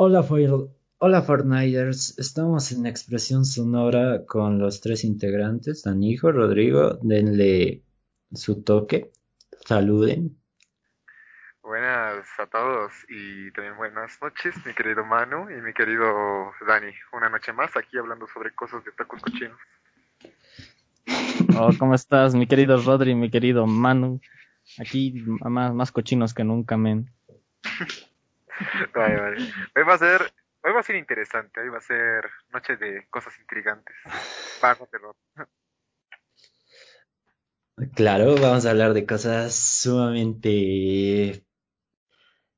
Hola, Hola Fortniters, estamos en expresión sonora con los tres integrantes, Danijo, Rodrigo, denle su toque, saluden. Buenas a todos y también buenas noches, mi querido Manu y mi querido Dani. Una noche más aquí hablando sobre cosas de tacos cochinos. Oh, ¿cómo estás, mi querido Rodri, mi querido Manu? Aquí más, más cochinos que nunca, men. Hoy va a ser, hoy va a ser interesante, hoy va a ser noche de cosas intrigantes. Bajo terror. Claro, vamos a hablar de cosas sumamente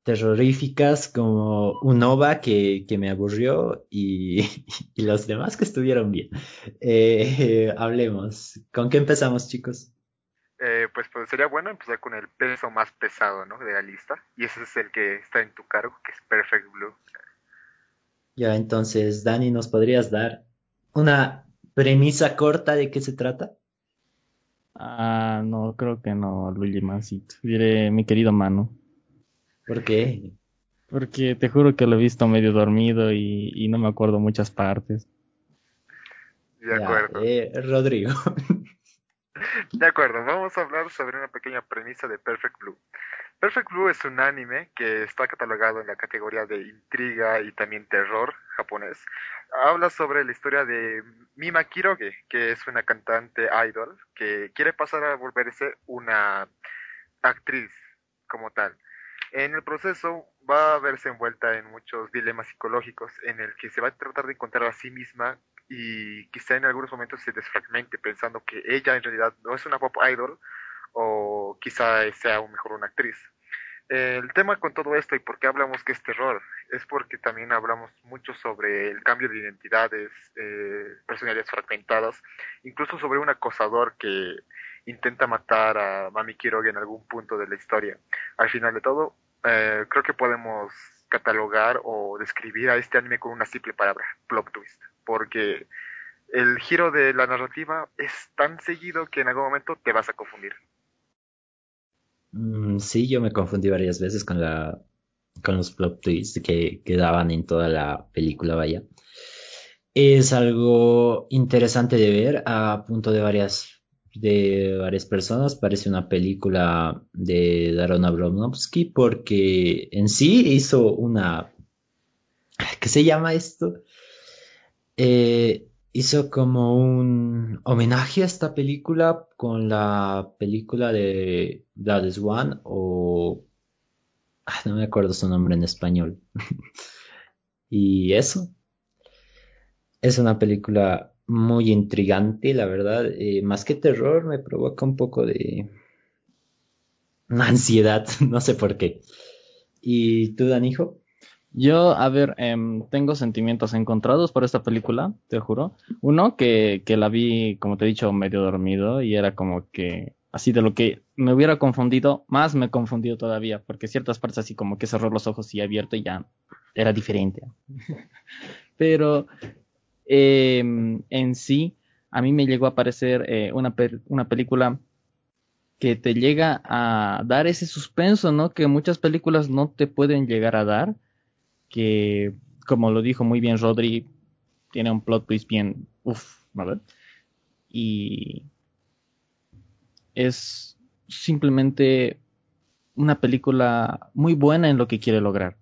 terroríficas como un OVA que, que me aburrió y, y, los demás que estuvieron bien. Eh, hablemos. ¿Con qué empezamos, chicos? Pues, pues, sería bueno empezar con el peso más pesado ¿no? de la lista y ese es el que está en tu cargo, que es Perfect Blue. Ya, entonces, Dani, ¿nos podrías dar una premisa corta de qué se trata? Ah, no, creo que no, Luigi Masito. Diré mi querido Manu. ¿Por qué? Porque te juro que lo he visto medio dormido y, y no me acuerdo muchas partes. De acuerdo. Eh, Rodrigo. De acuerdo, vamos a hablar sobre una pequeña premisa de Perfect Blue. Perfect Blue es un anime que está catalogado en la categoría de intriga y también terror japonés. Habla sobre la historia de Mima Kiroge, que es una cantante idol que quiere pasar a volverse una actriz como tal. En el proceso va a verse envuelta en muchos dilemas psicológicos en el que se va a tratar de encontrar a sí misma y quizá en algunos momentos se desfragmente pensando que ella en realidad no es una pop idol o quizá sea mejor una actriz. El tema con todo esto y por qué hablamos que es terror es porque también hablamos mucho sobre el cambio de identidades, eh, personalidades fragmentadas, incluso sobre un acosador que intenta matar a Mami Kiroge en algún punto de la historia. Al final de todo, eh, creo que podemos catalogar o describir a este anime con una simple palabra, plot twist, porque el giro de la narrativa es tan seguido que en algún momento te vas a confundir. Mm, sí, yo me confundí varias veces con la con los plot twists que, que daban en toda la película, vaya. Es algo interesante de ver a punto de varias de varias personas. Parece una película de Darren Aronofsky porque en sí hizo una... ¿Qué se llama esto? Eh, hizo como un homenaje a esta película con la película de Blood is One o... No me acuerdo su nombre en español. y eso. Es una película muy intrigante, la verdad. Eh, más que terror, me provoca un poco de ansiedad, no sé por qué. ¿Y tú, Danijo? Yo, a ver, em, tengo sentimientos encontrados por esta película, te juro. Uno, que, que la vi, como te he dicho, medio dormido y era como que, así de lo que me hubiera confundido, más me he confundido todavía, porque ciertas partes así como que cerró los ojos y abierto y ya era diferente. Pero eh, en sí, a mí me llegó a parecer eh, una, una película que te llega a dar ese suspenso, ¿no? Que muchas películas no te pueden llegar a dar, que como lo dijo muy bien Rodri, tiene un plot twist bien, uff, ¿verdad? Y es simplemente una película muy buena en lo que quiere lograr.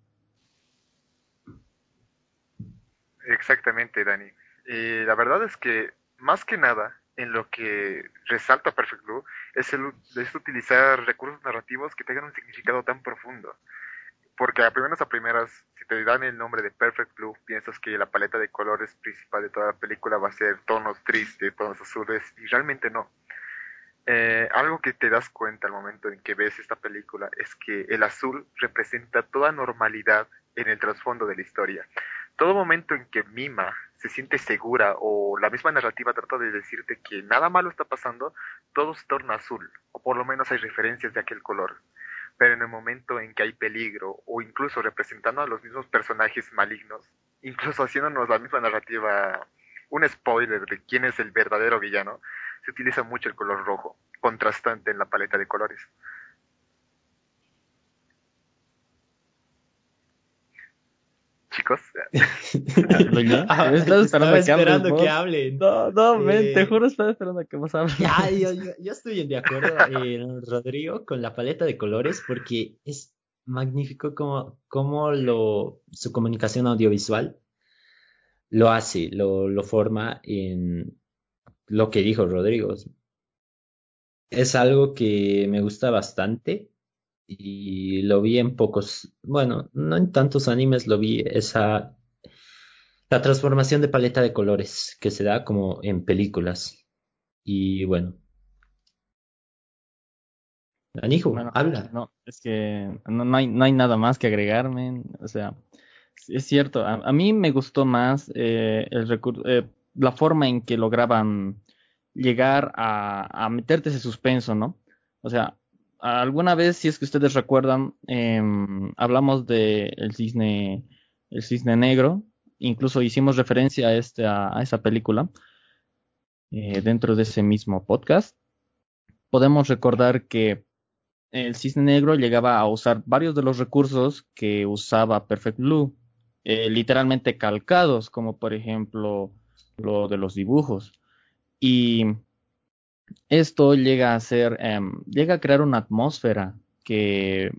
Exactamente, Dani. Y la verdad es que, más que nada, en lo que resalta Perfect Blue es, el, es utilizar recursos narrativos que tengan un significado tan profundo. Porque a primeras a primeras, si te dan el nombre de Perfect Blue, piensas que la paleta de colores principal de toda la película va a ser tonos tristes, tonos azules, y realmente no. Eh, algo que te das cuenta al momento en que ves esta película es que el azul representa toda normalidad en el trasfondo de la historia todo momento en que Mima se siente segura o la misma narrativa trata de decirte que nada malo está pasando, todo se torna azul, o por lo menos hay referencias de aquel color. Pero en el momento en que hay peligro, o incluso representando a los mismos personajes malignos, incluso haciéndonos la misma narrativa, un spoiler de quién es el verdadero villano, se utiliza mucho el color rojo, contrastante en la paleta de colores. Chicos. Ah, estaba esperando, que, esperando que, hablen. No, no, ven, te eh, juro, estaba esperando que vos hables. Ya, yo, yo, estoy de acuerdo, eh, Rodrigo, con la paleta de colores porque es magnífico como, como lo, su comunicación audiovisual lo hace, lo, lo forma en lo que dijo Rodrigo. Es algo que me gusta bastante y lo vi en pocos, bueno, no en tantos animes, lo vi esa, la transformación de paleta de colores que se da como en películas. Y bueno. Anijo, habla. No, es que no, hay, no hay nada más que agregarme. O sea, es cierto. A, mí me gustó más eh, el eh, la forma en que lograban llegar a, a meterte ese suspenso, ¿no? O sea, alguna vez, si es que ustedes recuerdan, em, hablamos de el cisne, el cisne negro, incluso hicimos referencia a, este, a, esa película eh, dentro de ese mismo podcast. Podemos recordar que el cisne negro llegaba a usar varios de los recursos que usaba Perfect Blue, eh, literalmente calcados, como por ejemplo lo de los dibujos. Y esto llega a ser, em, llega a crear una atmósfera que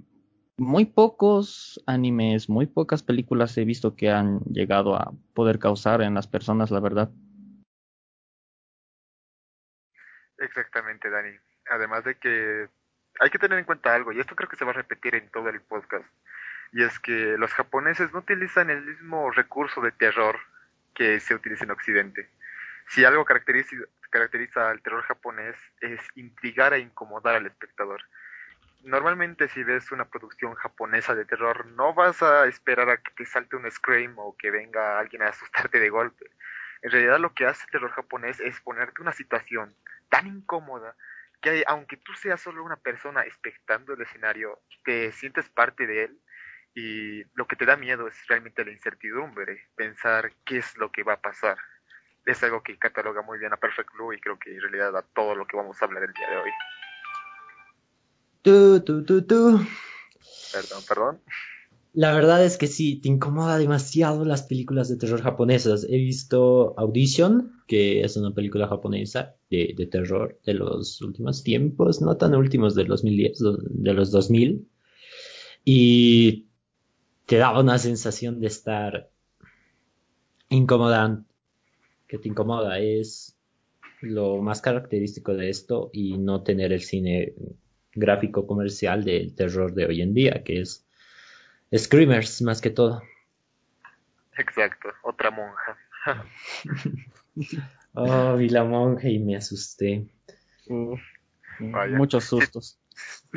muy pocos animes, muy pocas películas he visto que han llegado a poder causar en las personas, la verdad. Exactamente, Dani. Además de que hay que tener en cuenta algo, y esto creo que se va a repetir en todo el podcast, y es que los japoneses no utilizan el mismo recurso de terror que se utiliza en Occidente. Si algo caracteriza, caracteriza al terror japonés es intrigar e incomodar al espectador. Normalmente si ves una producción japonesa de terror no vas a esperar a que te salte un scream o que venga alguien a asustarte de golpe. En realidad lo que hace el terror japonés es ponerte una situación tan incómoda que aunque tú seas solo una persona expectando el escenario, te sientes parte de él y lo que te da miedo es realmente la incertidumbre, pensar qué es lo que va a pasar es algo que cataloga muy bien a Perfect Blue y creo que en realidad a todo lo que vamos a hablar el día de hoy. Tu, tu, tu, tu. Perdón, perdón. La verdad es que sí, te incomoda demasiado las películas de terror japonesas. He visto Audition, que es una película japonesa de, de terror de los últimos tiempos, no tan últimos del 2010, de los 2000. Y te daba una sensación de estar incomodante que te incomoda, es lo más característico de esto y no tener el cine gráfico comercial del terror de hoy en día, que es Screamers más que todo. Exacto, otra monja. oh, vi la monja y me asusté. Muchos sustos.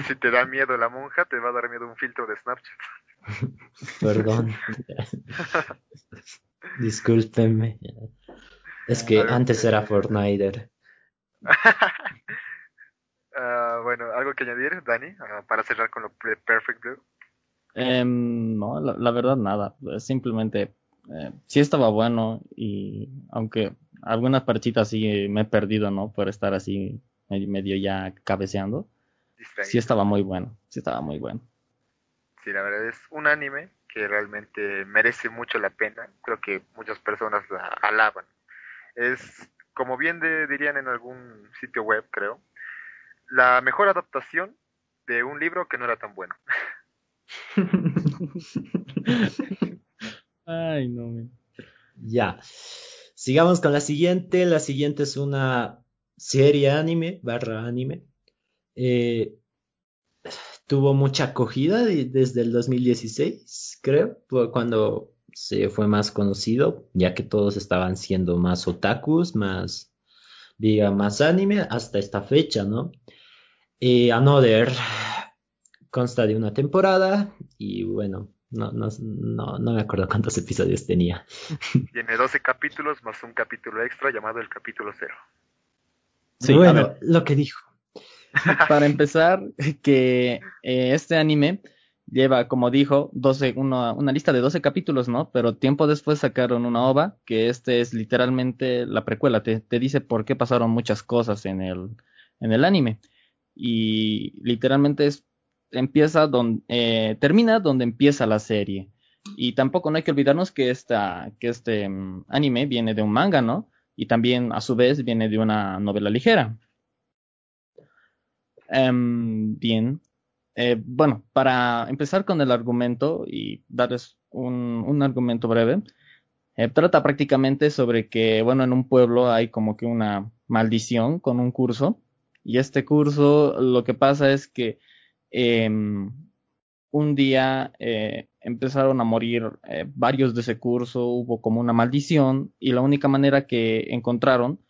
Si, te da miedo la monja, te va a dar miedo un filtro de Snapchat. Perdón. Discúlpenme. Es que antes era Fortnite. Ah, bueno, ¿algo que añadir, Dani, ah, para cerrar con lo Perfect Blue? Em, no, la, verdad nada. Simplemente eh, sí estaba bueno y aunque algunas parchitas sí me he perdido, ¿no? Por estar así medio, ya cabeceando. Sí estaba muy bueno, sí estaba muy bueno. Sí, la verdad es un anime que realmente merece mucho la pena. Creo que muchas personas la alaban es, como bien dirían en algún sitio web, creo, la mejor adaptación de un libro que no era tan bueno. Ay, no. Ya. Sigamos con la siguiente. La siguiente es una serie anime, barra anime. Eh, tuvo mucha acogida desde el 2016, creo, cuando se fue más conocido, ya que todos estaban siendo más otakus, más, diga, más anime hasta esta fecha, ¿no? Y Another consta de una temporada y bueno, no, no, no, no me acuerdo cuántos episodios tenía. Tiene 12 capítulos más un capítulo extra llamado el capítulo cero. Sí, bueno, lo que dijo. Para empezar, que eh, este anime lleva, como dijo, 12, una, una lista de 12 capítulos, ¿no? Pero tiempo después sacaron una OVA, que este es literalmente la precuela, te, te dice por qué pasaron muchas cosas en el, en el anime. Y literalmente es, empieza donde, eh, termina donde empieza la serie. Y tampoco no hay que olvidarnos que, esta, que este mm, anime viene de un manga, ¿no? Y también a su vez viene de una novela ligera. Em, bien. Eh, bueno, para empezar con el argumento y darles un, un argumento breve, eh, trata prácticamente sobre que, bueno, en un pueblo hay como que una maldición con un curso y este curso lo que pasa es que em, un día eh, empezaron a morir eh, varios de ese curso, hubo como una maldición y la única manera que encontraron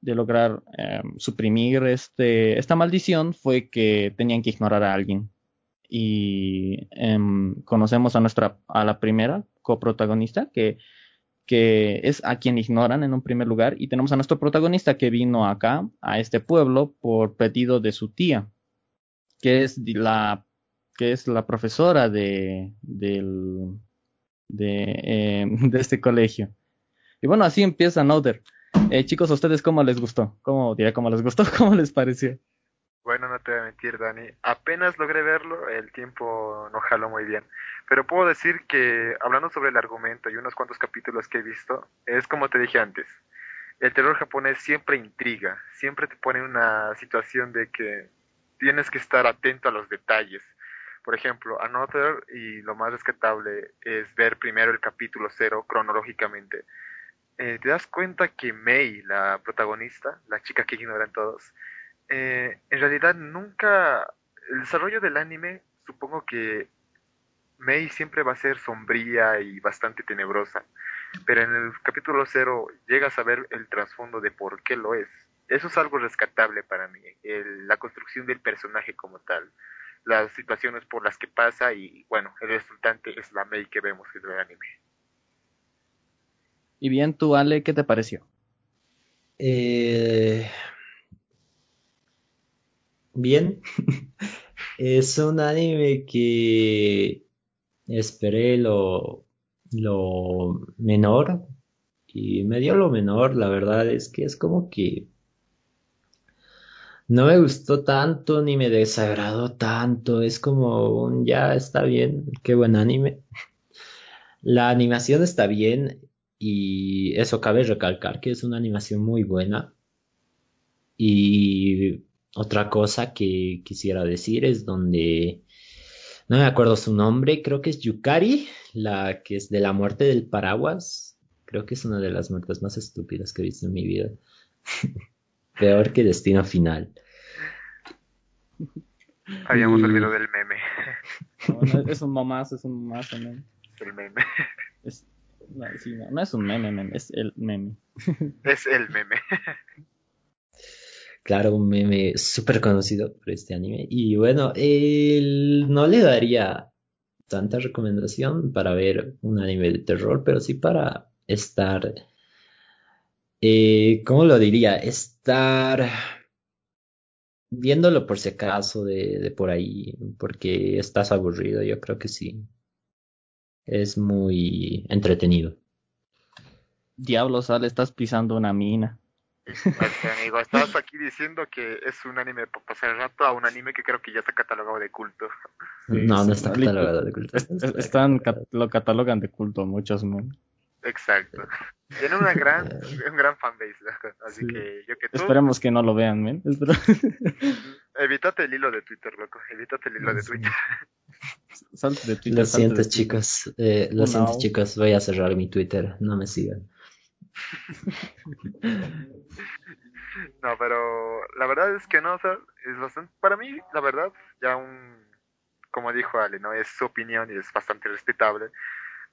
de lograr em, suprimir este, esta maldición fue que tenían que ignorar a alguien. Y em, conocemos a nuestra, a la primera coprotagonista que que es a quien ignoran en un primer lugar, y tenemos a nuestro protagonista que vino acá, a este pueblo, por pedido de su tía, que es la, que es la profesora de, del, de, eh, de este colegio. Y bueno, así empieza Noder. Eh, chicos, ¿a ustedes cómo les gustó? ¿Cómo diré cómo les gustó? ¿Cómo les pareció? Bueno, no te voy a mentir, Dani. Apenas logré verlo, el tiempo no jaló muy bien. Pero puedo decir que, hablando sobre el argumento y unos cuantos capítulos que he visto, es como te dije antes. El terror japonés siempre intriga, siempre te pone en una situación de que tienes que estar atento a los detalles. Por ejemplo, Another, y lo más rescatable es ver primero el capítulo cero cronológicamente. Eh, te das cuenta que Mei, la protagonista, la chica que ignoran todos, eh, en realidad nunca, el desarrollo del anime, supongo que Mei siempre va a ser sombría y bastante tenebrosa, pero en el capítulo cero llegas a ver el trasfondo de por qué lo es. Eso es algo rescatable para mí, la construcción del personaje como tal, las situaciones por las que pasa y bueno, el resultante es la Mei que vemos en el anime. Y bien, tú, Ale, ¿qué te pareció? Eh, bien. es un anime que esperé lo, lo menor y me dio lo menor. La verdad es que es como que no me gustó tanto ni me desagradó tanto. Es como un ya está bien, qué buen anime. La animación está bien y eso cabe recalcar que es una animación muy buena. Y otra cosa que quisiera decir es donde, no me acuerdo su nombre, creo que es Yukari, la que es de la muerte del paraguas. Creo que es una de las muertes más estúpidas que he visto en mi vida. Peor que Destino Final. Habíamos olvidado del meme. es un mamás, es un mamás también. El meme. No, no, es un meme, meme, es el meme. es el meme. Claro, un meme súper conocido por este anime. Y bueno, él no le daría tanta recomendación para ver un anime de terror, pero sí para estar, eh, ¿cómo lo diría? Estar viéndolo por si acaso de, de por ahí, porque estás aburrido, yo creo que sí. Es muy entretenido. Diablo, sale, estás pisando una mina amigo, estás aquí diciendo que es un anime para pasar el rato a un anime que creo que ya está catalogado de culto. no, no está catalogado de culto. están, lo catalogan de culto muchos, Exacto. Tiene una gran, un gran fanbase, así que yo que tú... Esperemos que no lo vean, men. Evítate el hilo de Twitter, loco. Evítate el hilo de Twitter. Salte de Twitter. Lo siento, chicos. Eh, lo siento, chicos. Voy a cerrar mi Twitter. No me sigan. no, pero la verdad es que no, o sea, es bastante, para mí, la verdad, ya un, como dijo Ale, ¿no? Es su opinión y es bastante respetable,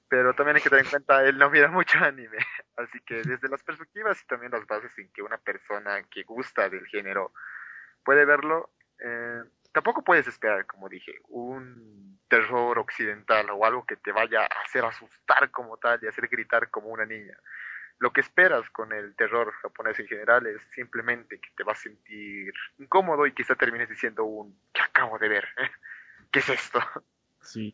pero también hay que tener en cuenta, él no mira mucho anime, así que desde las perspectivas y también las bases en que una persona que gusta del género puede verlo, eh, tampoco puedes esperar, como dije, un terror occidental o algo que te vaya a hacer asustar como tal y hacer gritar como una niña lo que esperas con el terror japonés en general es simplemente que te vas a sentir incómodo y quizá termines diciendo un ¿qué acabo de ver? ¿Qué es esto? Sí.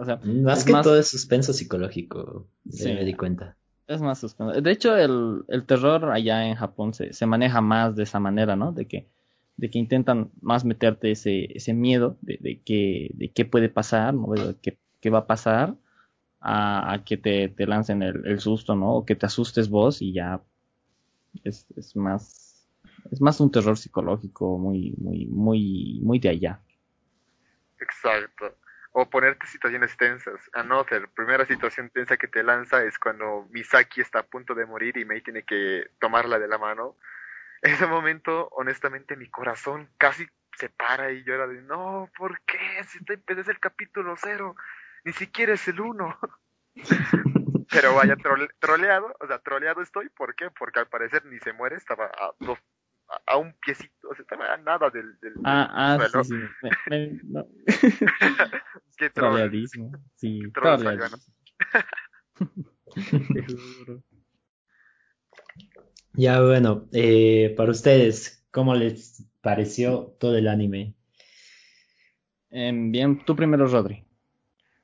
O sea, más que todo es suspenso psicológico, sí, me di cuenta. Es más suspenso. De hecho, el, el terror allá en Japón se, se, maneja más de esa manera, ¿no? De que, de que intentan más meterte ese, ese miedo de, de, que, de qué puede pasar, ¿no? De qué, qué va a pasar a, que te, te lancen el, el, susto, ¿no? O que te asustes vos y ya es, es más es más un terror psicológico muy muy muy muy de allá. Exacto. O ponerte situaciones tensas. Another, primera situación tensa que te lanza es cuando Misaki está a punto de morir y Mei tiene que tomarla de la mano. En ese momento, honestamente, mi corazón casi se para y llora de, no, ¿por qué? Si es el capítulo cero, ni siquiera es el uno. Pero vaya, troleado, o sea, troleado estoy, ¿por qué? Porque al parecer ni se muere, estaba a dos, a, un piecito, o sea, estaba a nada del, del, ah, ah, sí, sí. Qué troleadísimo, sí, Ya, bueno, eh, para ustedes, ¿cómo les pareció todo el anime? Em, bien, tú primero, Rodri.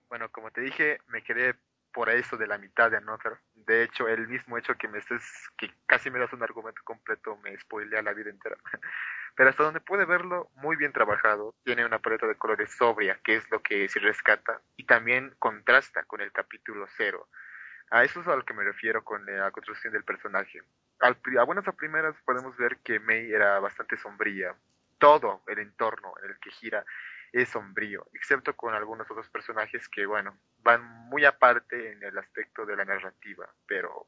Bueno, como te dije, me quedé por eso de la mitad de Another. De hecho, el mismo hecho que me estés, que casi me das un argumento completo, me spoilea la vida entera. Pero hasta donde puede verlo, muy bien trabajado. Tiene una paleta de colores sobria, que es lo que se rescata, y también contrasta con el capítulo cero. A eso es a lo que me refiero con la construcción del personaje. A buenas a primeras podemos ver que Mei era bastante sombría. Todo el entorno en el que gira es sombrío, excepto con algunos otros personajes que, bueno, van muy aparte en el aspecto de la narrativa, pero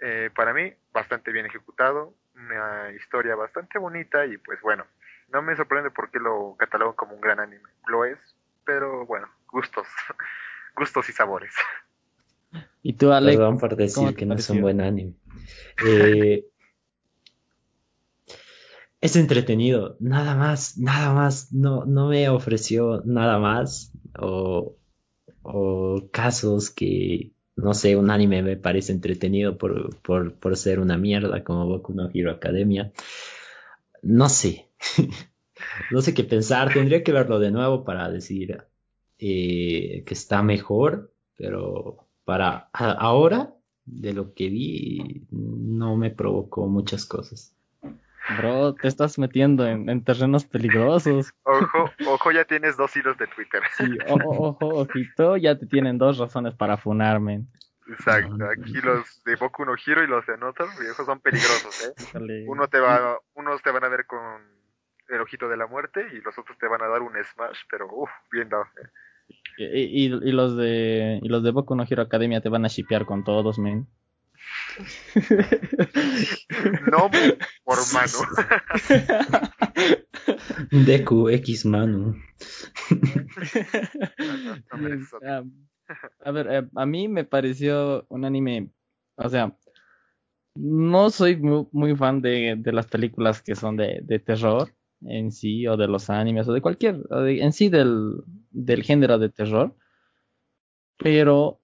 eh, para mí bastante bien ejecutado, una historia bastante bonita y pues bueno, no me sorprende por qué lo catalogan como un gran anime, lo es, pero bueno, gustos, gustos y sabores. ¿Y tú, Alex? Perdón por decir que no es un buen anime. Eh, es entretenido, nada más, nada más, no, no me ofreció nada más o, o casos que, no sé, un anime me parece entretenido por, por, por ser una mierda como Boku no Hero Academia. No sé, no sé qué pensar, tendría que verlo de nuevo para decir eh, que está mejor, pero para ahora, de lo que vi, no me provocó muchas cosas. Bro, te estás metiendo en, terrenos peligrosos. Ojo, ojo, ya tienes dos hilos de Twitter. Sí, ojo, ojo, ojito, ya te tienen dos razones para funarme. Exacto, aquí los de Boku no Hiro y los de Notar, viejos son peligrosos, ¿eh? Uno te va, unos te van a ver con el ojito de la muerte y los otros te van a dar un smash, pero uff, bien dado. ¿eh? Y, y, los de y los de Boku no Hero Academia te van a shipear con todos, men. No por mano. Deku X mano. a ver, eh, a mí me pareció un anime, o sea, no soy muy, fan de, de, las películas que son de, de, terror en sí, o de los animes, o de cualquier, en sí del, del género de terror, pero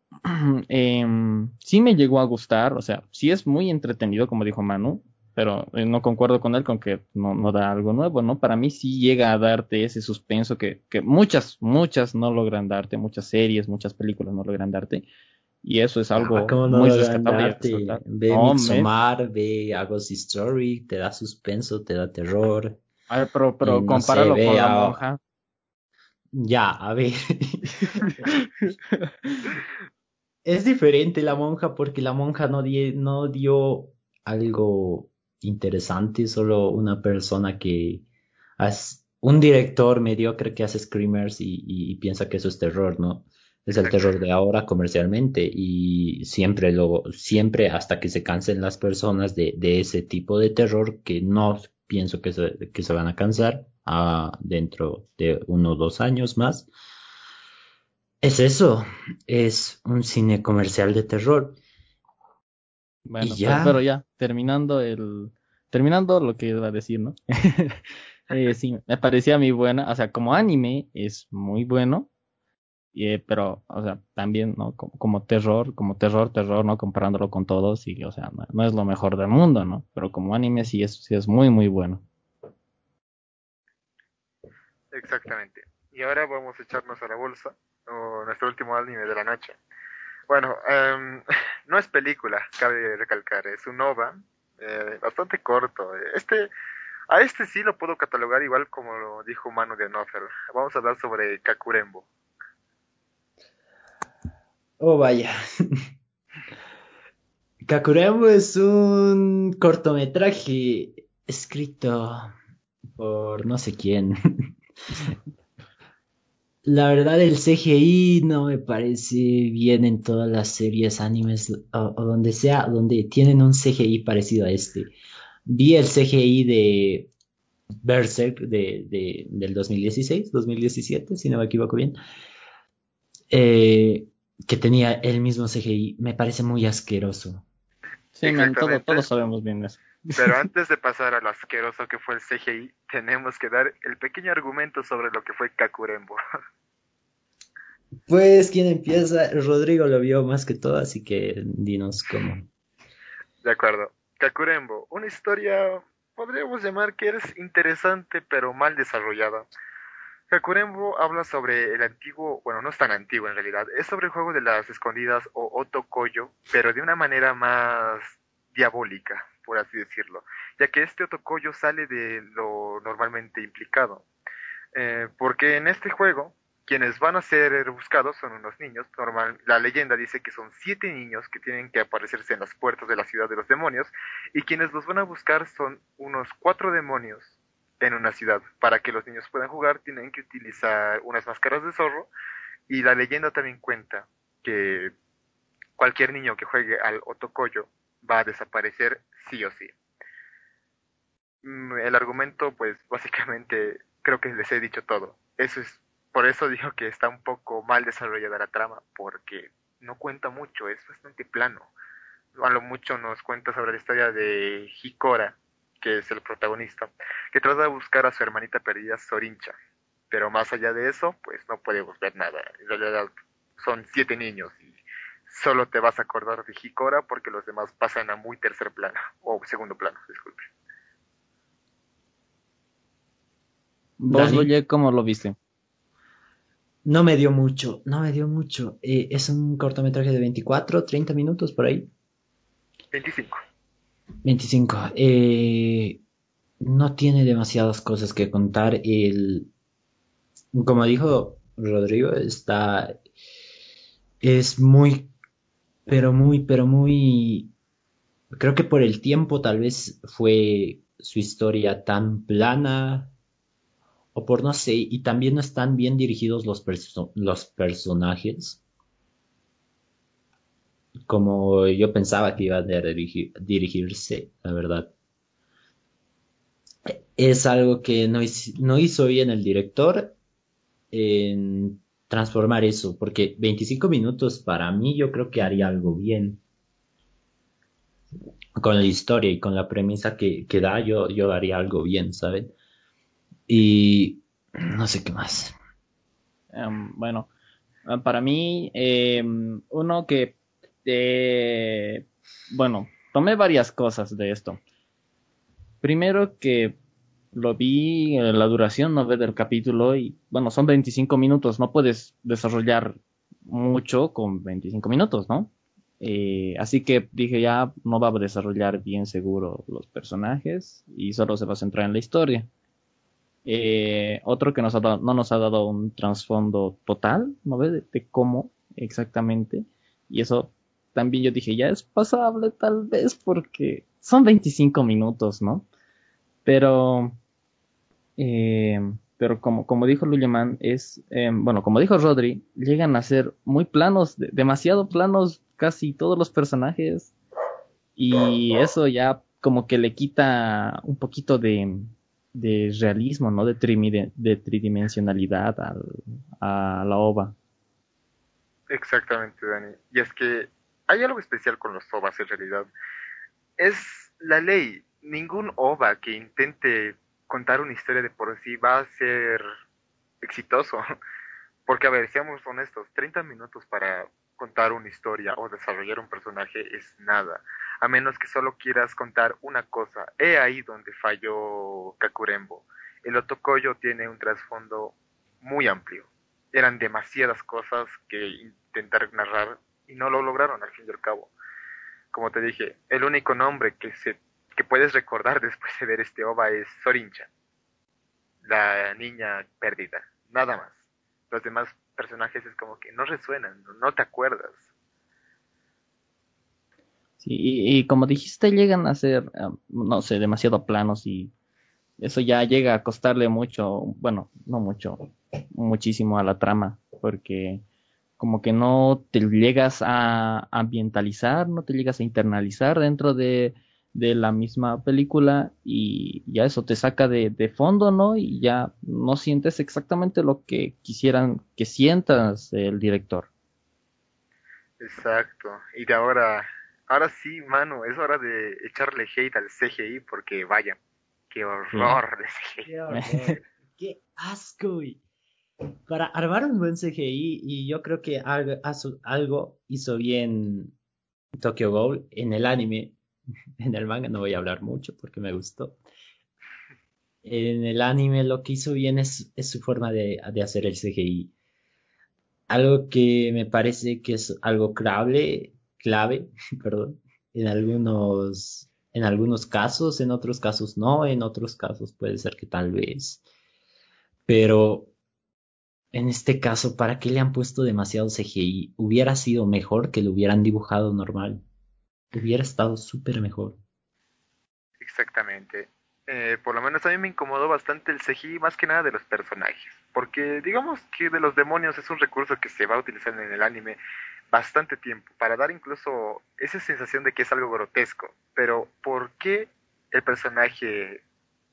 eh, sí me llegó a gustar, o sea, sí es muy entretenido, como dijo Manu, pero eh, no concuerdo con él con que no, no, da algo nuevo, ¿no? Para mí sí llega a darte ese suspenso que, que muchas, muchas no logran darte, muchas series, muchas películas no logran darte. Y eso es algo ah, muy rescatable. Ve no, Midsommar, ve August Story, te da suspenso, te da terror. A ver, pero, pero compáralo con la monja. Ya, a ver. es diferente la monja porque la monja no, no dio algo interesante, solo una persona que es un director mediocre que hace screamers y, piensa que eso es terror, ¿no? Es el terror de ahora comercialmente y siempre lo, siempre hasta que se cansen las personas de, de ese tipo de terror que no pienso que se, que se van a cansar ah, dentro de uno o dos años más es eso, es un cine comercial de terror. Bueno, Pero, ya, terminando el, terminando lo que iba a decir, ¿no? eh, sí, me parecía muy buena, o sea, como anime es muy bueno, eh, pero, o sea, también, ¿no? Como, terror, como terror, terror, ¿no? Comparándolo con todos, y, o sea, no, es lo mejor del mundo, ¿no? Pero como anime sí es, sí es muy, muy bueno. Exactamente. Y ahora vamos a echarnos a la bolsa nuestro último anime de la noche. Bueno, em, no es película, cabe recalcar, es un OVA eh, bastante corto. Este, a este sí lo puedo catalogar igual como lo dijo Mano de Nofer. Vamos a hablar sobre Kakurembo. Oh, vaya. Kakurembo es un cortometraje escrito por no sé quién. La verdad el CGI no me parece bien en todas las series, animes o, donde sea, donde tienen un CGI parecido a este. Vi el CGI de Berserk de, del 2016, 2017, si no me equivoco bien, eh, que tenía el mismo CGI. Me parece muy asqueroso. Sí, todos sabemos bien eso. Pero antes de pasar a lo asqueroso que fue el CGI, tenemos que dar el pequeño argumento sobre lo que fue Kakurembo. Pues quien empieza, Rodrigo lo vio más que todo, así que dinos cómo. De acuerdo. Kakurembo, una historia, podríamos llamar que es interesante pero mal desarrollada. Kakurembo habla sobre el antiguo, bueno, no es tan antiguo en realidad, es sobre el juego de las escondidas o otokoyo, pero de una manera más diabólica, por así decirlo, ya que este otokoyo sale de lo normalmente implicado. Eh, porque en este juego quienes van a ser buscados son unos niños. Normal, la leyenda dice que son siete niños que tienen que aparecerse en las puertas de la ciudad de los demonios y quienes los van a buscar son unos cuatro demonios en una ciudad. Para que los niños puedan jugar tienen que utilizar unas máscaras de zorro y la leyenda también cuenta que cualquier niño que juegue al otokoyo va a desaparecer sí o sí. Mm, el argumento, pues básicamente creo que les he dicho todo. Eso es por eso digo que está un poco mal desarrollada la trama, porque no cuenta mucho, es bastante plano. A lo mucho nos cuenta sobre la historia de Hikora, que es el protagonista, que trata de buscar a su hermanita perdida Sorincha. Pero más allá de eso, pues no podemos ver nada. En realidad son siete niños y solo te vas a acordar de Hikora porque los demás pasan a muy tercer plano, o segundo plano, disculpe. ¿Vos, cómo lo viste? No me dio mucho, no me dio mucho. Eh, es un cortometraje de 24, 30 minutos por ahí. 25. 25. Eh, no tiene demasiadas cosas que contar. El, como dijo Rodrigo, está. Es muy. Pero muy, pero muy. Creo que por el tiempo tal vez fue su historia tan plana o por no sé, y también no están bien dirigidos los, los personajes como yo pensaba que iba a dirigirse, la verdad. Es algo que no, no hizo bien el director en transformar eso, porque 25 minutos para mí yo creo que haría algo bien. Con la historia y con la premisa que, que da, yo, yo haría algo bien, ¿saben? Y no sé qué más. Em, bueno, para mí, em, uno que, eh, bueno, tomé varias cosas de esto. Primero que lo vi, eh, la duración no del capítulo y, bueno, son 25 minutos, no puedes desarrollar mucho con 25 minutos, ¿no? Eh, así que dije ya no va a desarrollar bien seguro los personajes y solo se va a centrar en la historia. Eh, otro que nos no nos ha dado un trasfondo total, ¿no ves? De, cómo exactamente. Y eso también yo dije, ya es pasable tal vez porque son 25 minutos, ¿no? Pero, eh, pero como, como dijo Luyaman, es, eh, bueno, como dijo Rodri, llegan a ser muy planos, demasiado planos casi todos los personajes. Y eso ya como que le quita un poquito de, de realismo, ¿no? De, de tridimensionalidad a la OVA. Exactamente, Dani. Y es que hay algo especial con los OVAs en realidad. Es la ley. Ningún OVA que intente contar una historia de por sí va a ser exitoso. Porque, a ver, seamos honestos, 30 minutos para contar una historia o desarrollar un personaje es nada a menos que solo quieras contar una cosa. He ahí donde falló Kakurembo. El Otokoyo tiene un trasfondo muy amplio. Eran demasiadas cosas que intentar narrar y no lo lograron al fin y al cabo. Como te dije, el único nombre que se que puedes recordar después de ver este OVA es Sorincha, la niña perdida, nada más. Los demás personajes es como que no resuenan, no te acuerdas y, como dijiste, llegan a ser, um, no sé, demasiado planos y eso ya llega a costarle mucho, bueno, no mucho, muchísimo a la trama, porque como que no te llegas a ambientalizar, no te llegas a internalizar dentro de, de la misma película y ya eso te saca de, de, fondo, ¿no? Y ya no sientes exactamente lo que quisieran que sientas el director. Exacto. Y de ahora, ahora sí, mano, es hora de echarle hate al CGI porque vaya, qué horror de CGI. Qué, horror. qué asco, Para armar un buen CGI, y yo creo que algo, algo hizo bien Tokyo Ghoul en el anime, en el manga no voy a hablar mucho porque me gustó. En el anime lo que hizo bien es, su forma de, de, hacer el CGI. Algo que me parece que es algo clave, clave, perdón, en algunos, en algunos casos, en otros casos no, en otros casos puede ser que tal vez. Pero en este caso, ¿para qué le han puesto demasiado CGI? Hubiera sido mejor que lo hubieran dibujado normal hubiera estado súper mejor. Exactamente. Eh, por lo menos a mí me incomodó bastante el CGI, más que nada de los personajes. Porque digamos que de los demonios es un recurso que se va a utilizar en el anime bastante tiempo, para dar incluso esa sensación de que es algo grotesco. Pero ¿por qué el personaje,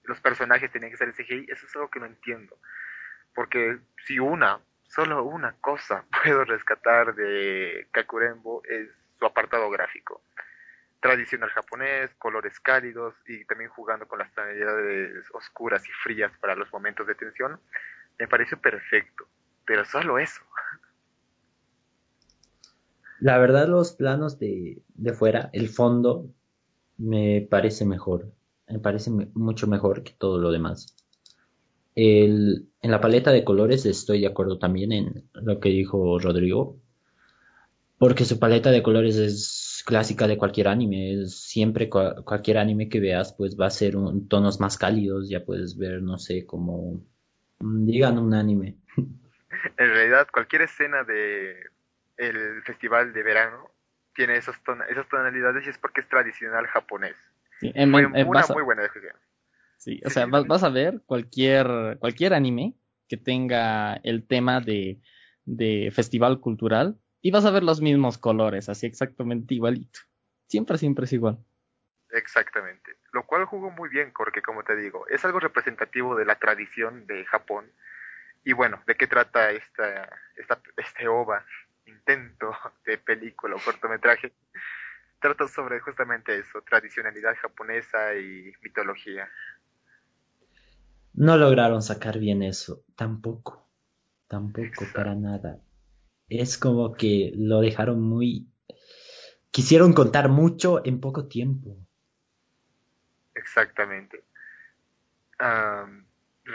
los personajes tenían que ser el CGI? Eso es algo que no entiendo. Porque si una, solo una cosa puedo rescatar de Kakurembo es su apartado gráfico tradicional japonés, colores cálidos y también jugando con las tonalidades oscuras y frías para los momentos de tensión, me pareció perfecto, pero solo eso. La verdad los planos de, de fuera, el fondo, me parece mejor, me parece mucho mejor que todo lo demás. En la paleta de colores estoy de acuerdo también en lo que dijo Rodrigo, porque su paleta de colores es clásica de cualquier anime. Siempre cualquier anime que veas, pues va a ser un, tonos más cálidos. Ya puedes ver, no sé, como mm, digan un anime. En realidad, cualquier escena de el festival de verano tiene esos esas tonalidades y es porque es tradicional japonés. Sí, en, una muy buena decisión. Sí, o sea, vas, a ver cualquier cualquier anime que tenga el tema de, de festival cultural y vas a ver los mismos colores, así exactamente igualito. Siempre, siempre es igual. Exactamente. Lo cual jugó muy bien, porque como te digo, es algo representativo de la tradición de Japón. Y bueno, ¿de qué trata esta, esta este OVA, intento de película o cortometraje? Trata sobre justamente eso, tradicionalidad japonesa y mitología. No lograron sacar bien eso, tampoco, tampoco para nada es como que lo dejaron muy... Quisieron contar mucho en poco tiempo. Exactamente.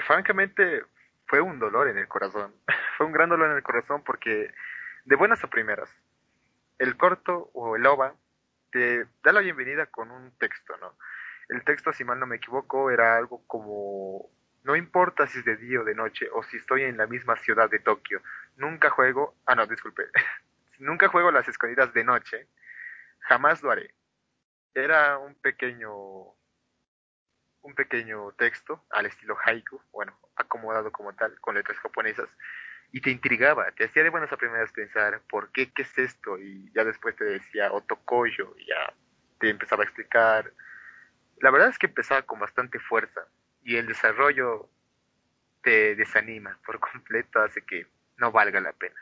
francamente, fue un dolor en el corazón. fue un gran dolor en el corazón porque, de buenas a primeras, el corto o el OVA te da la bienvenida con un texto, ¿no? El texto, si mal no me equivoco, era algo como no importa si es de día o de noche o si estoy en la misma ciudad de Tokio. Nunca juego, ah no, disculpe. Nunca juego las escondidas de noche. Jamás lo haré. Era un pequeño un pequeño texto al estilo haiku, bueno, acomodado como tal, con letras japonesas, y te intrigaba, te hacía de buenas a primeras pensar, ¿por qué? ¿Qué es esto? Y ya después te decía otokoyo, y ya te empezaba a explicar. La verdad es que empezaba con bastante fuerza, y el desarrollo te desanima por completo, hace que no valga la pena.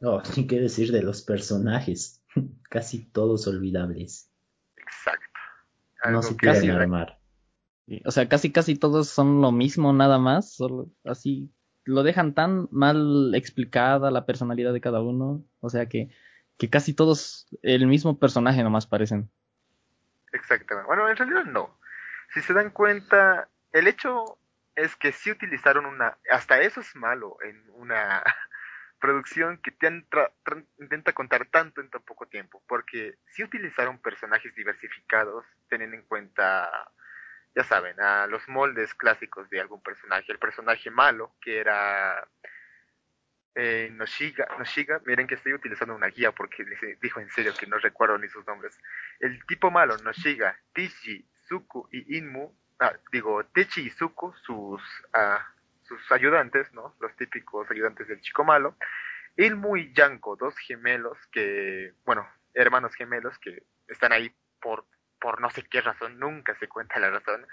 No, ni qué decir de los personajes, casi todos olvidables. Exacto. no se quieren armar. O sea, casi casi todos son lo mismo, nada más, solo así lo dejan tan mal explicada la personalidad de cada uno, o sea que, que casi todos el mismo personaje nomás parecen. Exactamente. Bueno, en realidad no si se dan cuenta, el hecho es que sí utilizaron una, hasta eso es malo en una producción que te intenta contar tanto en tan poco tiempo, porque sí utilizaron personajes diversificados, teniendo en cuenta, ya saben, a los moldes clásicos de algún personaje, el personaje malo, que era eh, Noshiga, Noshiga, miren que estoy utilizando una guía porque les dijo en serio que no recuerdo ni sus nombres. El tipo malo, Noshiga, Tichi, Suku y Inmu, ah, digo, Techi y Suku, sus, ah, sus ayudantes, ¿no? Los típicos ayudantes del chico malo. Inmu y Yanko, dos gemelos que, bueno, hermanos gemelos que están ahí por, por no sé qué razón, nunca se cuenta la razón.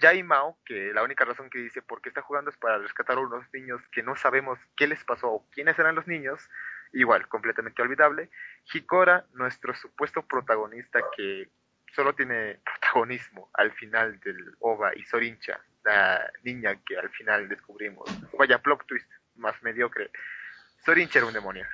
Jai Mao, que la única razón que dice por qué está jugando es para rescatar a unos niños que no sabemos qué les pasó o quiénes eran los niños, igual, completamente olvidable. Hikora, nuestro supuesto protagonista que solo tiene protagonismo al final del OVA, y Sorincha, la niña que al final descubrimos. Vaya plot twist más mediocre. Sorincha era un demonio.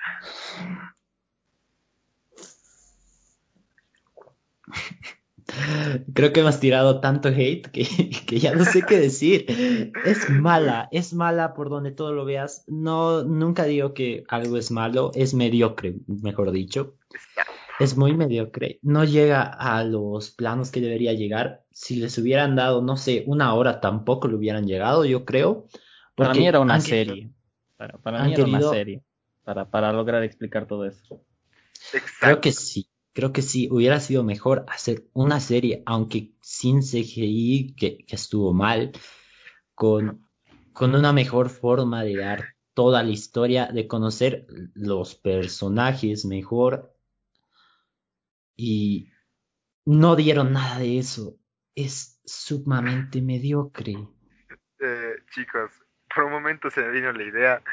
Creo que hemos tirado tanto hate que, que, ya no sé qué decir. Es mala, es mala por donde todo lo veas. No, nunca digo que algo es malo, es mediocre, mejor dicho. Es muy mediocre. No llega a los planos que debería llegar. Si les hubieran dado, no sé, una hora tampoco le hubieran llegado, yo creo. Para mí era una serie. Para, para mí era una serie. Para, para lograr explicar todo eso. Creo que sí creo que sí, hubiera sido mejor hacer una serie, aunque sin CGI, que, estuvo mal, con, con una mejor forma de dar toda la historia, de conocer los personajes mejor. Y no dieron nada de eso. Es sumamente mediocre. Eh, chicos, por un momento se me vino la idea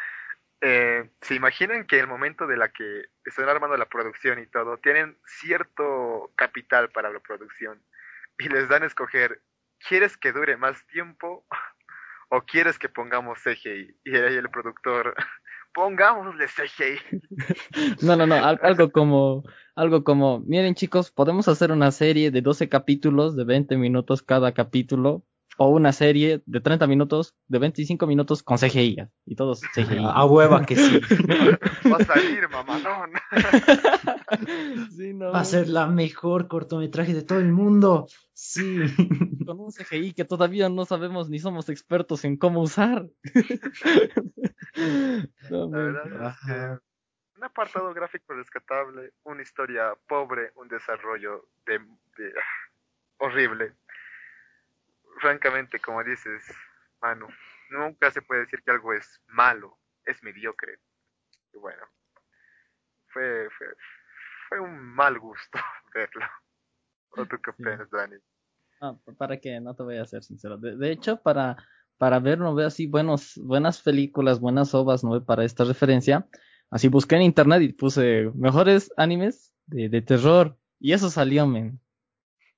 eh, se imaginan que el momento de la que están armando la producción y todo, tienen cierto capital para la producción y les dan a escoger, ¿quieres que dure más tiempo o quieres que pongamos CGI? Y ahí el productor, pongámosle CGI. No, no, no, algo como, algo como, miren chicos, podemos hacer una serie de 12 capítulos de 20 minutos cada capítulo o una serie de 30 minutos, de 25 minutos con CGI. Y todos CGI. A hueva que sí. Va a salir, mamalón. Sí, no. Va a ser la mejor cortometraje de todo el mundo. Sí. Con un CGI que todavía no sabemos ni somos expertos en cómo usar. la verdad es que un apartado gráfico rescatable, una historia pobre, un desarrollo de, de horrible francamente, como dices, Manu, nunca se puede decir que algo es malo, es mediocre. Y bueno, fue, fue, fue un mal gusto verlo. ¿O tú qué opinas, Dani? para que no te voy a ser sincero. De, hecho, para, para ver, no veo así buenos, buenas películas, buenas ovas, no para esta referencia. Así busqué en internet y puse mejores animes de, de terror. Y eso salió, men.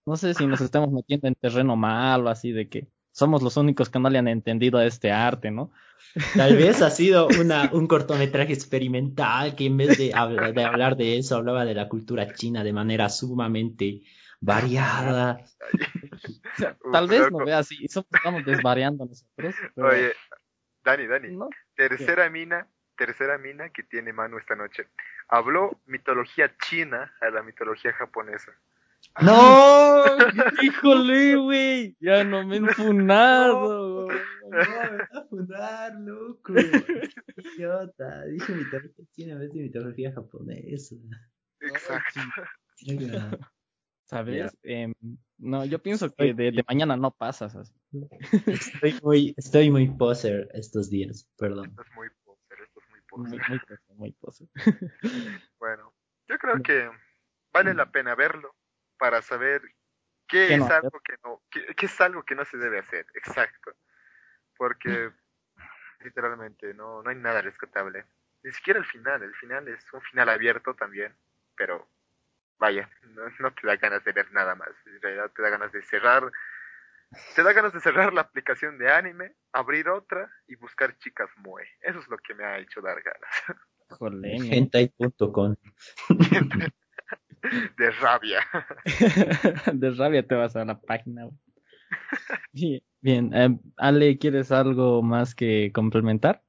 No sé si nos estamos metiendo en terreno malo, así de que somos los únicos que no le han entendido a este arte, ¿no? Tal vez ha sido una, un cortometraje experimental que en vez de, hablar de hablar de eso hablaba de la cultura china de manera sumamente variada. Tal vez no vea así, estamos desvariando nosotros. Oye, Dani, Dani, tercera mina, tercera mina que tiene Manu esta noche. Habló mitología china a la mitología japonesa. No, híjole, güey. Ya no me he funado. No, no, me a funar, loco. Idiota. Dije mitología china en vez de mitología japonesa. Exacto. ¿Sabes? Eh, no, yo pienso que de, de, mañana no pasas así. Estoy muy, estoy muy poser estos días, perdón. Esto es muy poser, esto es muy poser. Muy, muy poser, muy poser. bueno, yo creo que vale la pena verlo para saber qué, es algo que no, qué, es algo que no se debe hacer, exacto. Porque literalmente no, no hay nada rescatable. Ni siquiera el final, el final es un final abierto también, pero vaya, no, te da ganas de ver nada más. En realidad te da ganas de cerrar, te da ganas de cerrar la aplicación de anime, abrir otra y buscar chicas moe. Eso es lo que me ha hecho dar ganas. Hentai.com de rabia. de rabia te vas a la página. Bien, em, Ale, ¿quieres algo más que complementar?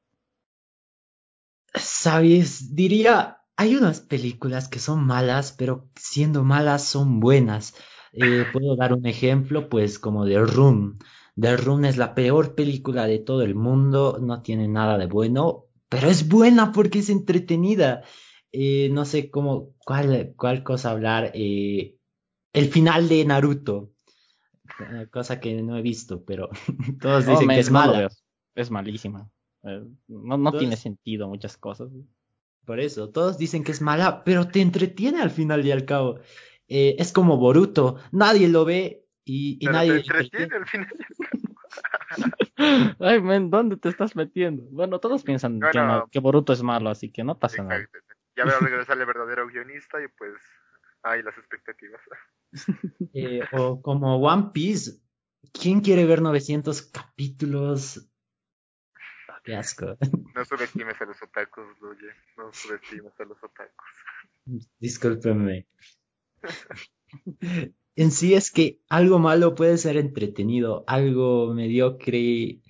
Sabes, diría, hay unas películas que son malas, pero siendo malas son buenas. Eh, puedo dar un ejemplo, pues como The Room. The Room es la peor película de todo el mundo, no tiene nada de bueno, pero es buena porque es entretenida. Eh, no sé cómo, cuál, cuál cosa hablar. Eh, el final de Naruto. Eh, cosa que no he visto, pero todos Oh, dicen que es mala. Es malísima. Eh, no no tiene sentido muchas cosas. Por eso, todos dicen que es mala, pero te entretiene al final y al cabo. Eh, es como Boruto, nadie lo ve y, y Pero nadie te entretiene. al final. Ay, men, ¿dónde te estás metiendo? Bueno, todos piensan que, no- que Boruto es malo, así que no pasa nada. Ya verá regresar el verdadero guionista y pues hay las expectativas. Eh, o como One Piece, ¿quién quiere ver 900 capítulos? Ah, qué asco. No subestimes a los otakus, Luye. No subestimes a los otakus. Discúlpenme. En sí es que algo malo puede ser entretenido, algo mediocre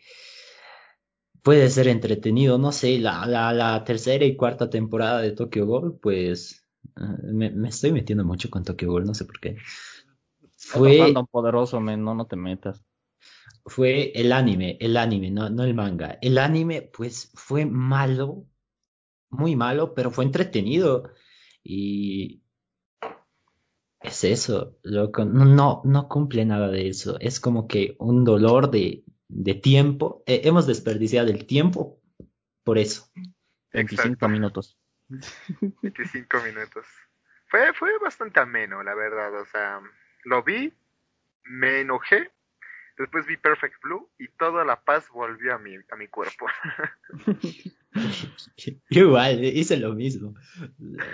puede ser entretenido. No sé, la, la, la tercera y cuarta temporada de Tokyo Ghoul, pues eh, me, me estoy metiendo mucho con Tokyo Ghoul, no sé por qué. Fue, fandom poderoso, no, no te metas. fue el anime, el anime, no, no el manga. El anime, pues, fue malo, muy malo, pero fue entretenido. Y es eso, loco. No, no, no cumple nada de eso. Es como que un dolor de, de tiempo. Eh, hemos desperdiciado el tiempo por eso. 25 Exacto. minutos. 25 minutos. Fue, fue bastante ameno, la verdad. O sea, lo vi, me enojé, después vi Perfect Blue y toda la paz volvió a mi, a mi cuerpo. Igual, hice lo mismo.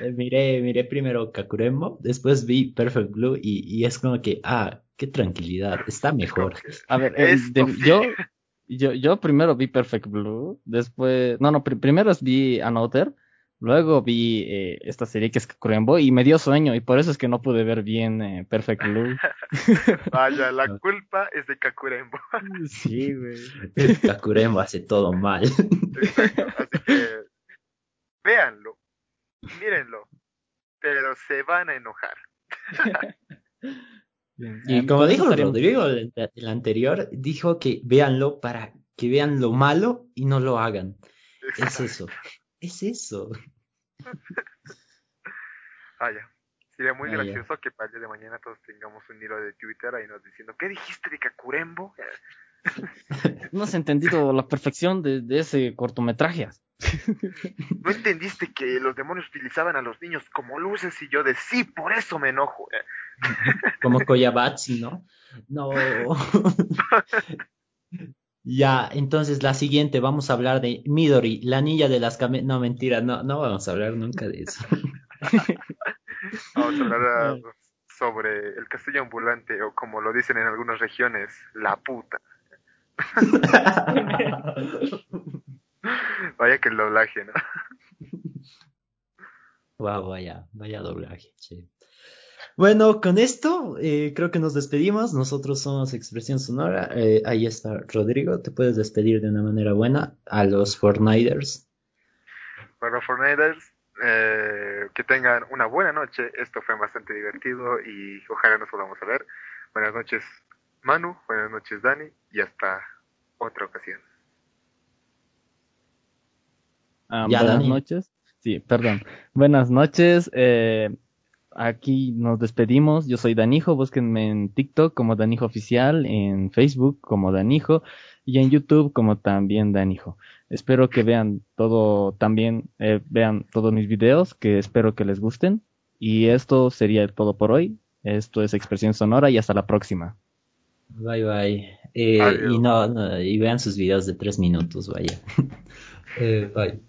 Eh, Miré, miré primero Kakuremo, después vi Perfect Blue y, y es como que, ah, qué tranquilidad, está mejor. A ver, eh, Esto de- sí. yo, yo, yo primero vi Perfect Blue, después, no, no, pri- primero vi Another, luego vi eh, esta serie que es Kakurembo y me dio sueño y por eso es que no pude ver bien eh, Perfect Blue. Vaya, la culpa es de Kakurembo. Sí, güey. Kakuremo hace todo mal. Exacto. Así que véanlo, mírenlo, pero se van a enojar. Y como dijo Rodrigo, el, el anterior, dijo que véanlo para que vean lo malo y no lo hagan. Es eso. Es eso. Vaya. Sería muy Vaya. gracioso que para el día de mañana todos tengamos un hilo de Twitter ahí nos diciendo, ¿qué dijiste de Kakurembo? No has entendido la perfección de, de ese cortometraje. ¿No entendiste que los demonios utilizaban a los niños como luces? Y yo de sí, por eso me enojo. Como Koyabatsi, ¿no? No. Ya, entonces la siguiente, vamos a hablar de Midori, la niña de las came... No, mentira, no, no vamos a hablar nunca de eso. Vamos a hablar ah, sobre el castillo ambulante o como lo dicen en algunas regiones, la puta. Vaya que el doblaje, ¿no? Wow, vaya, vaya doblaje, che. Bueno, con esto eh, creo que nos despedimos. Nosotros somos Expresión Sonora. Eh, ahí está Rodrigo. Te puedes despedir de una manera buena a los Fortniters. Bueno, Fortniters, eh, que tengan una buena noche. Esto fue bastante divertido y ojalá nos podamos a ver. Buenas noches, Manu. Buenas noches, Dani. Y hasta otra ocasión. Ah, Ya, buenas Dani. noches. Sí, perdón. Buenas noches. eh, aquí nos despedimos. Yo soy Danijo. Búsquenme en TikTok como Danijo Oficial, en Facebook como Danijo y en YouTube como también Danijo. Espero que vean todo también, eh, vean todos mis videos, que espero que les gusten. Y esto sería todo por hoy. Esto es Expresión Sonora y hasta la próxima. Bye bye. Eh, y no, no, y vean sus videos de tres minutos, vaya. Eh, bye.